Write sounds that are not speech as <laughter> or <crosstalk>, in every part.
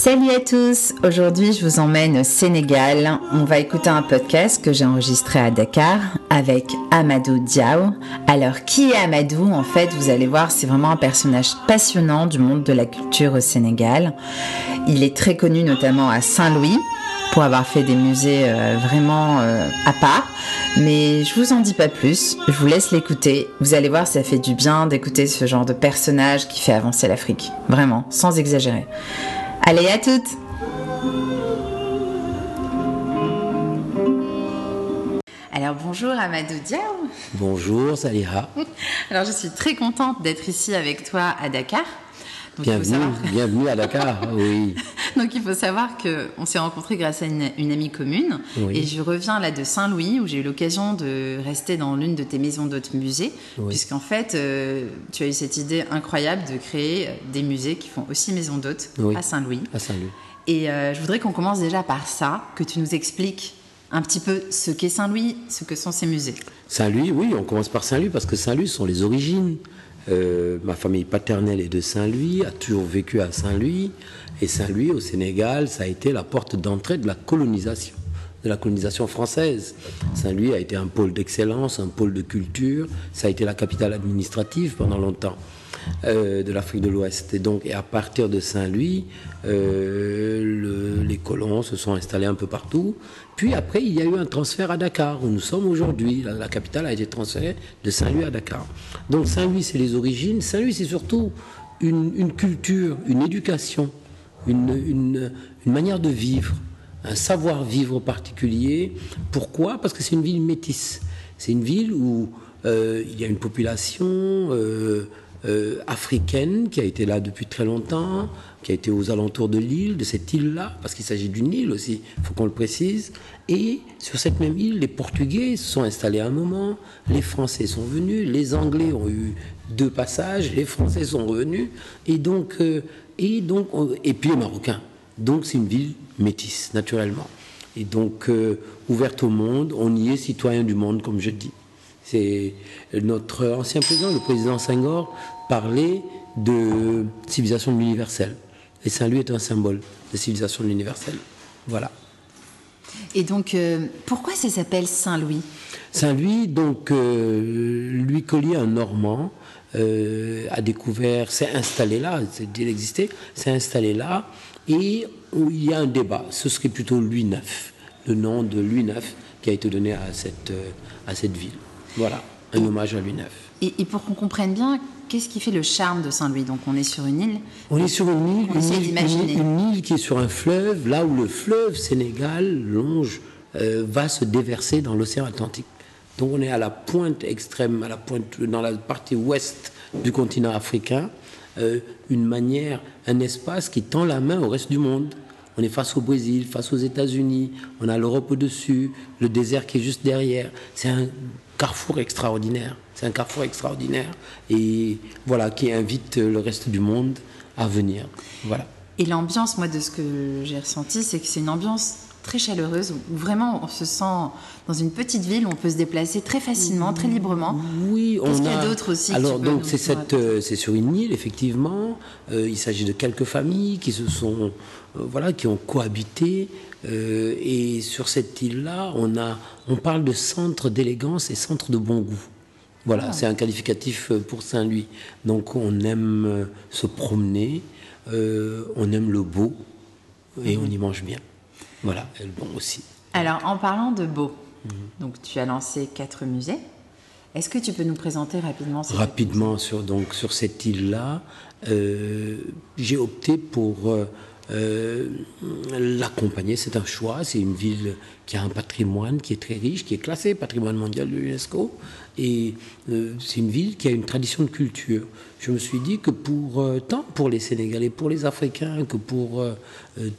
Salut à tous, aujourd'hui je vous emmène au Sénégal. On va écouter un podcast que j'ai enregistré à Dakar avec Amadou Diaw. Alors qui est Amadou? En fait, vous allez voir, c'est vraiment un personnage passionnant du monde de la culture au Sénégal. Il est très connu notamment à Saint-Louis pour avoir fait des musées euh, vraiment euh, à part. Mais je vous en dis pas plus, je vous laisse l'écouter. Vous allez voir, ça fait du bien d'écouter ce genre de personnage qui fait avancer l'Afrique. Vraiment, sans exagérer. Allez, à toutes Alors bonjour Amadou Diaw. Bonjour Salira. <laughs> Alors je suis très contente d'être ici avec toi à Dakar. Bienvenue, bienvenue à Dakar, <laughs> oui. Donc il faut savoir qu'on s'est rencontrés grâce à une, amie commune. Et je reviens là de Saint-Louis où j'ai eu l'occasion de rester dans l'une de tes maisons d'hôtes musées. Puisqu'en fait, euh, tu as eu cette idée incroyable de créer des musées qui font aussi maison d'hôtes à Saint-Louis. À Saint-Louis. Et euh, je voudrais qu'on commence déjà par ça, que tu nous expliques un petit peu ce qu'est Saint-Louis, ce que sont ces musées. Saint-Louis, oui, on commence par Saint-Louis parce que Saint-Louis sont les origines. Euh, ma famille paternelle est de Saint-Louis, a toujours vécu à Saint-Louis. Et Saint-Louis, au Sénégal, ça a été la porte d'entrée de la colonisation, de la colonisation française. Saint-Louis a été un pôle d'excellence, un pôle de culture. Ça a été la capitale administrative pendant longtemps. Euh, de l'Afrique de l'Ouest. Et donc, à partir de Saint-Louis, euh, les colons se sont installés un peu partout. Puis après, il y a eu un transfert à Dakar, où nous sommes aujourd'hui. La, capitale a été transférée de Saint-Louis à Dakar. Donc Saint-Louis, c'est les origines. Saint-Louis, c'est surtout une, culture, une éducation, une, manière de vivre, un savoir-vivre particulier. Pourquoi? Parce que c'est une ville métisse. C'est une ville où euh, il y a une population... africaine qui a été là depuis très longtemps, qui a été aux alentours de l'île, de cette île-là, parce qu'il s'agit d'une île aussi, il faut qu'on le précise. Et sur cette même île, les Portugais se sont installés à un moment, les Français sont venus, les Anglais ont eu deux passages, les Français sont revenus, et donc, euh, et donc, et puis les Marocains. Donc c'est une ville métisse, naturellement. Et donc euh, ouverte au monde, on y est citoyen du monde, comme je dis. C'est notre ancien président, le président Senghor, parlait de civilisation de l'universel. Et Saint-Louis est un symbole de civilisation de l'universel. Voilà. Et donc, euh, pourquoi ça s'appelle Saint-Louis? Saint-Louis, donc, euh, Louis Collier, un Normand, euh, a découvert, s'est installé là, il existait, s'est installé là, et il y a un débat. Ce serait plutôt Louis IX, le nom de Louis IX qui a été donné à cette, à cette ville. Voilà, un hommage à Louis IX. Et, pour qu'on comprenne bien, qu'est-ce qui fait le charme de Saint-Louis? Donc on est sur une île. On est sur une île, une, île qui est sur un fleuve, là où le fleuve Sénégal longe, euh, va se déverser dans l'océan Atlantique. Donc on est à la pointe extrême, à la pointe, dans la partie ouest du continent africain, euh, une manière, un espace qui tend la main au reste du monde. On est face au Brésil, face aux États-Unis, on a l'Europe au-dessus, le désert qui est juste derrière. C'est un carrefour extraordinaire. C'est un carrefour extraordinaire et voilà qui invite le reste du monde à venir. Voilà. Et l'ambiance, moi, de ce que j'ai ressenti, c'est que c'est une ambiance très chaleureuse où vraiment on se sent dans une petite ville où on peut se déplacer très facilement, très librement. Oui, on a d'autre aussi Alors donc c'est cette, euh, c'est sur une île effectivement. Euh, il s'agit de quelques familles qui se sont, euh, voilà, qui ont cohabité. et sur cette île-là, on a, on parle de centre d'élégance et centre de bon goût. Voilà, ah. c'est un qualificatif pour Saint-Louis. Donc on aime se promener, on aime le beau et on y mange bien. Voilà, elle bon aussi. Alors, en parlant de beau, mhm. donc tu as lancé quatre musées. Est-ce que tu peux nous présenter rapidement Rapidement, sur, donc, sur cette île-là, euh, j'ai opté pour euh, euh, l'accompagner. C'est un choix. C'est une ville qui a un patrimoine qui est très riche, qui est classé patrimoine mondial de l'UNESCO. Et euh, c'est une ville qui a une tradition de culture. Je me suis dit que pour euh, tant pour les Sénégalais, pour les Africains, que pour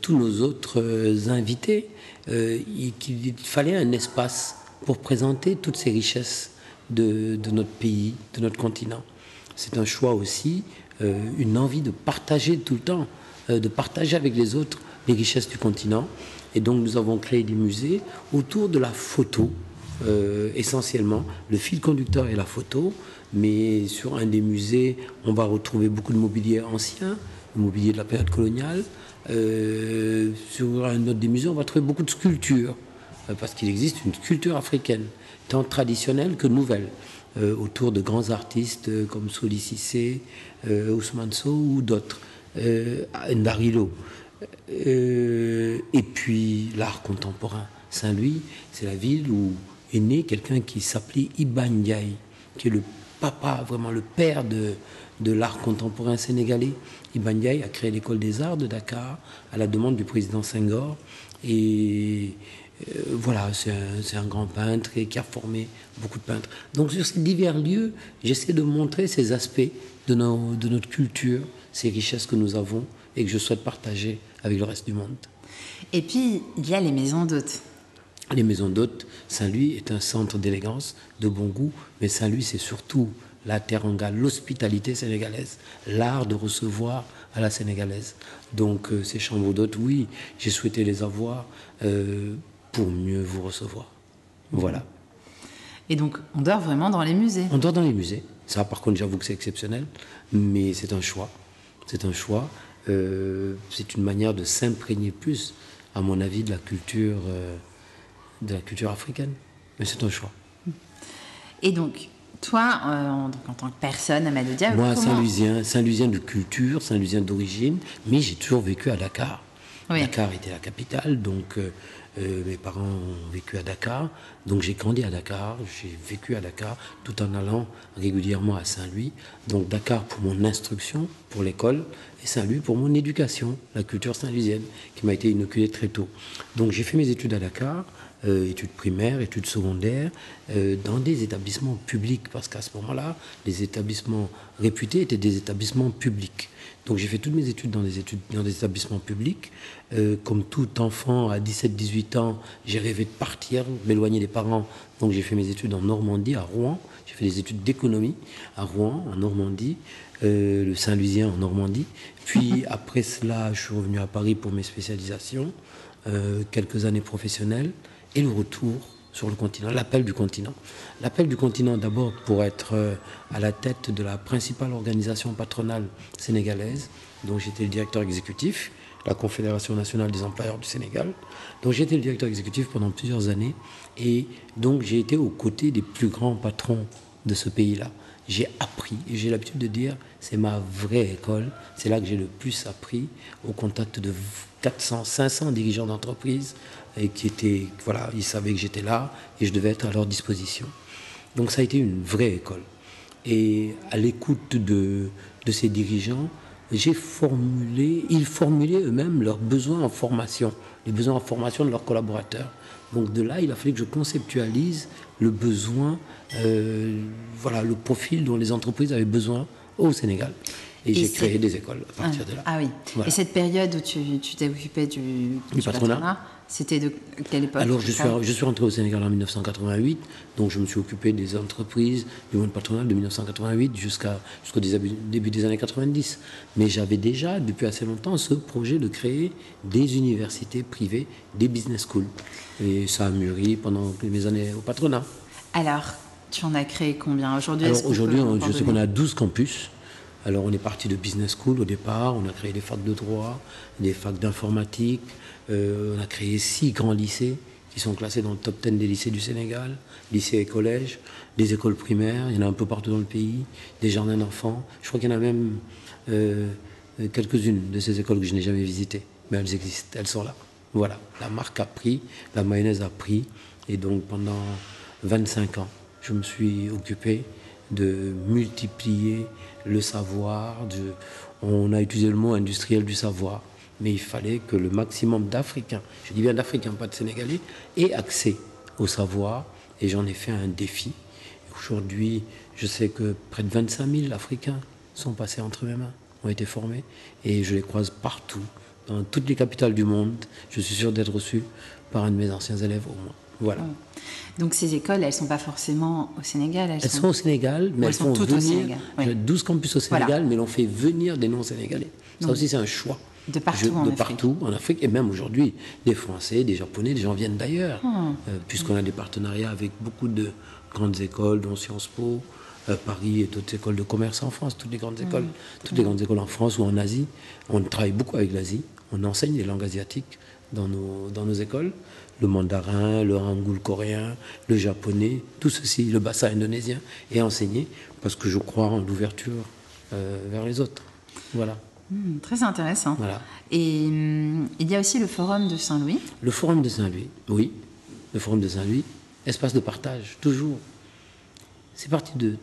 tous nos autres invités, qu'il fallait un espace pour présenter toutes ces richesses de, notre pays, de notre continent. C'est un choix aussi, une envie de partager tout le temps de partager avec les autres les richesses du continent. Et donc nous avons créé des musées autour de la photo, euh, essentiellement. Le fil conducteur est la photo, mais sur un des musées, on va retrouver beaucoup de mobilier ancien, le mobilier de la période coloniale. Euh, sur un autre des musées, on va trouver beaucoup de sculptures, euh, parce qu'il existe une sculpture africaine, tant traditionnelle que nouvelle, euh, autour de grands artistes comme Soli Cissé, Ousmane Sow ou d'autres, Ndarilo. et puis l'art contemporain. Saint-Louis, c'est la ville où est né quelqu'un qui s'appelait Iban qui est le papa, vraiment le père de, de l'art contemporain sénégalais. Ibn a créé l'école des arts de Dakar à la demande du président Senghor. Et euh, voilà, c'est un, grand peintre et qui a formé beaucoup de peintres. Donc sur ces divers lieux, j'essaie de montrer ces aspects de notre culture, ces richesses que nous avons et que je souhaite partager avec le reste du monde. Et puis, il y a les maisons d'hôtes. Les maisons d'hôtes, Saint-Louis est un centre d'élégance, de bon goût, mais Saint-Louis, c'est surtout la teranga, l'hospitalité sénégalaise, l'art de recevoir à la sénégalaise. Donc euh, ces chambres d'hôtes, oui, j'ai souhaité les avoir euh, pour mieux vous recevoir. Voilà. Et donc on dort vraiment dans les musées On dort dans les musées. Ça, par contre, j'avoue que c'est exceptionnel, mais c'est un choix. C'est un choix. Euh, c'est une manière de s'imprégner plus, à mon avis, de la culture, de la culture africaine. Mais c'est un choix. Et donc, toi, euh, en, tant que personne, Amadou Diab, Moi, Saint-Lusien, Saint-Lusien de culture, Saint-Lusien d'origine, mais j'ai toujours vécu à Dakar. Dakar était la capitale, donc euh, mes parents ont vécu à Dakar, donc j'ai grandi à Dakar, j'ai vécu à Dakar, tout en allant régulièrement à Saint-Louis. Donc Dakar pour mon instruction, pour l'école, et Saint-Louis pour mon éducation, la culture saint-lusienne, qui m'a été inoculée très tôt. Donc j'ai fait mes études à Dakar. Euh, études primaires, études secondaires, euh, dans des établissements publics, parce qu'à ce moment-là, les établissements réputés étaient des établissements publics. Donc j'ai fait toutes mes études dans des, études, dans des établissements publics. Euh, comme tout enfant à 17-18 ans, j'ai rêvé de partir, m'éloigner des parents. Donc j'ai fait mes études en Normandie, à Rouen. J'ai fait des études d'économie à Rouen, en Normandie, le Saint-Lusien en Normandie. Puis après cela, je suis revenu à Paris pour mes spécialisations, quelques années professionnelles et le retour sur le continent, l'appel du continent. L'appel du continent d'abord pour être euh, à la tête de la principale organisation patronale sénégalaise, dont j'étais le directeur exécutif, la Confédération nationale des employeurs du Sénégal. J'ai été le directeur exécutif pendant plusieurs années et donc j'ai été aux côtés des plus grands patrons de ce pays-là. J'ai appris et j'ai l'habitude de dire c'est ma vraie école, c'est là que j'ai le plus appris au contact de 400, 500 dirigeants d'entreprise et qui étaient, voilà, ils savaient que j'étais là et je devais être à leur disposition. Donc ça a été une vraie école. Et à l'écoute de, de ces dirigeants, j'ai formulé, ils formulaient eux-mêmes leurs besoins en formation, les besoins en formation de leurs collaborateurs. Donc de là, il a fallu que je conceptualise le besoin, euh, voilà, le profil dont les entreprises avaient besoin au Sénégal. Et, j'ai créé des écoles à partir de là. Ah oui. Et cette période où tu t'es occupé du, du, patronat, c'était de quelle époque Alors, je suis, je suis rentré au Sénégal en 1988, donc je me suis occupé des entreprises, du monde patronal de 1988 jusqu'à, jusqu'au début des années 90. Mais j'avais déjà, depuis assez longtemps, ce projet de créer des universités privées, des business schools. Et ça a mûri pendant mes années au patronat. Alors, tu en as créé combien? Aujourd'hui Aujourd'hui, je sais qu'on a 12 campus. Alors on est parti de business school au départ, on a créé des facs de droit, des facs d'informatique, euh, on a créé six grands lycées qui sont classés dans le top 10 des lycées du Sénégal, lycées et collèges, des écoles primaires, il y en a un peu partout dans le pays, des jardins d'enfants. Je crois qu'il y en a même euh, quelques-unes de ces écoles que je n'ai jamais visitées, mais elles existent, elles sont là. Voilà, la marque a pris, la mayonnaise a pris, et donc pendant 25 ans, je me suis occupé de multiplier le savoir. on a utilisé le mot industriel du savoir mais il fallait que le maximum d'Africains, je dis bien d'Africains, pas de Sénégalais, aient accès au savoir, et j'en ai fait un défi. Aujourd'hui, je sais que près de 25 000 Africains sont passés entre mes mains, ont été formés, et je les croise partout, dans toutes les capitales du monde. Je suis sûr d'être reçu par un de mes anciens élèves au moins. Voilà. Donc ces écoles, elles ne sont pas forcément au Sénégal Elles, sont... au Sénégal, mais elles, font venir. 12 campus au Sénégal, mais l'on fait venir des non-sénégalais. Ça aussi, c'est un choix. De partout, en, de Afrique. partout en Afrique. Et même aujourd'hui, des Français, des Japonais, des gens viennent d'ailleurs. Ah. Euh, puisqu'on a des partenariats avec beaucoup de grandes écoles, dont Sciences Po, euh, Paris et toutes les écoles de commerce en France, toutes les grandes écoles, toutes les grandes écoles en France ou en Asie. On travaille beaucoup avec l'Asie. On enseigne les langues asiatiques dans nos, dans nos écoles. Le mandarin, le hangul coréen, le japonais, tout ceci, le bassin indonésien est enseigné parce que je crois en l'ouverture euh, vers les autres. Voilà. Hmm, très intéressant. Voilà. Et hum, il y a aussi le Forum de Saint-Louis. Le Forum de Saint-Louis, oui. Le Forum de Saint-Louis, espace de partage, toujours. C'est parti de,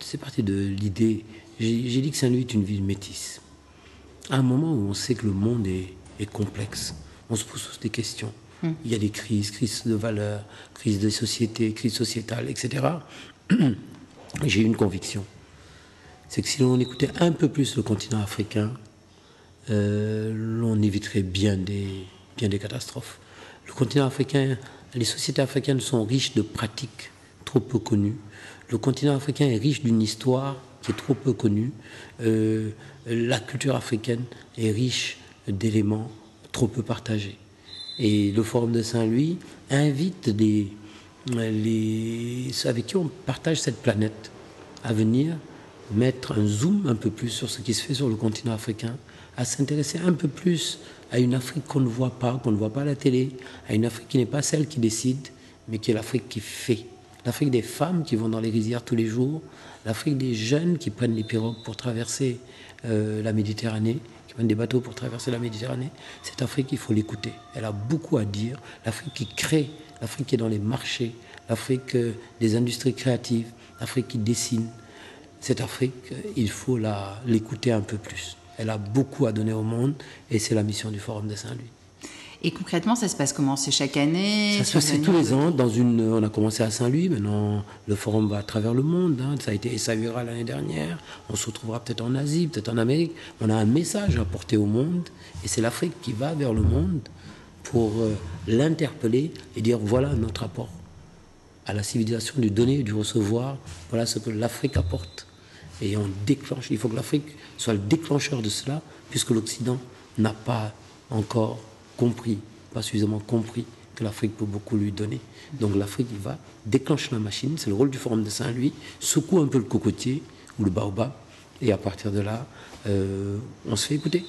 c'est parti de l'idée. J'ai j'ai dit que Saint-Louis est une ville métisse. À un moment où on sait que le monde est, est complexe, on se pose tous des questions. Il y a des crises, crises de valeurs, crises de société, crises sociétales, etc. <clears throat> J'ai une conviction. C'est que si l'on écoutait un peu plus le continent africain, euh, l'on éviterait bien des, bien des catastrophes. Le continent africain, les sociétés africaines sont riches de pratiques trop peu connues. Le continent africain est riche d'une histoire qui est trop peu connue. Euh, la culture africaine est riche d'éléments trop peu partagés. Et le Forum de Saint-Louis invite les, les, avec qui on partage cette planète à venir mettre un zoom un peu plus sur ce qui se fait sur le continent africain, à s'intéresser un peu plus à une Afrique qu'on ne voit pas, qu'on ne voit pas à la télé, à une Afrique qui n'est pas celle qui décide, mais qui est l'Afrique qui fait. L'Afrique des femmes qui vont dans les rizières tous les jours, l'Afrique des jeunes qui prennent les pirogues pour traverser euh, la Méditerranée, des bateaux pour traverser la Méditerranée. Cette Afrique, il faut l'écouter. Elle a beaucoup à dire. L'Afrique qui crée, l'Afrique qui est dans les marchés, l'Afrique euh, des industries créatives, l'Afrique qui dessine. Cette Afrique, euh, il faut l'écouter un peu plus. Elle a beaucoup à donner au monde et c'est la mission du Forum de Saint-Louis. Et concrètement, ça se passe comment? C'est chaque année? Ça se passe tous les ans. Dans une, on a commencé à Saint-Louis, maintenant le forum va à travers le monde. hein. Ça a été Essaouira l'année dernière. On se retrouvera peut-être en Asie, peut-être en Amérique. On a un message à porter au monde et c'est l'Afrique qui va vers le monde pour euh, l'interpeller et dire voilà notre apport à la civilisation du donner et du recevoir. Voilà ce que l'Afrique apporte. Et on déclenche. Il faut que l'Afrique soit le déclencheur de cela, puisque l'Occident n'a pas encore compris, pas suffisamment compris que l'Afrique peut beaucoup lui donner. Donc l'Afrique, il va déclencher la machine. C'est le rôle du Forum de Saint-Louis. Secoue un peu le cocotier ou le baobab. Et à partir de là, euh, on se fait écouter.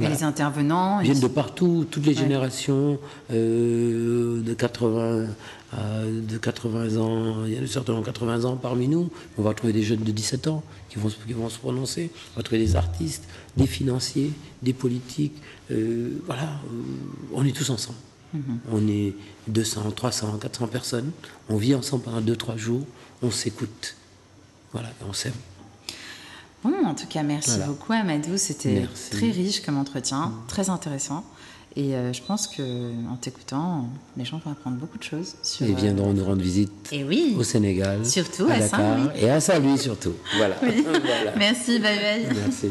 Et les intervenants Ils viennent de partout, toutes les générations, euh, de, 80, à- de 80 ans, il y a certainement 80 ans parmi nous. On va trouver des jeunes de 17 ans qui vont, se- qui vont se prononcer. On va trouver des artistes, des financiers, des politiques. euh, voilà, euh, on est tous ensemble. On est 200, 300, 400 personnes. On vit ensemble pendant 2-3 jours. On s'écoute. Voilà, on s'aime. Bon, en tout cas, merci Voilà. beaucoup Amadou. C'était très riche comme entretien, très intéressant. Et euh, je pense que en t'écoutant, les gens vont apprendre beaucoup de choses sur. Ils euh, viendront nous rendre visite Et oui. au Sénégal, Surtout à à Dakar et à Saint-Louis surtout. Voilà. Oui. <laughs> Voilà. Merci, bye bye. Merci.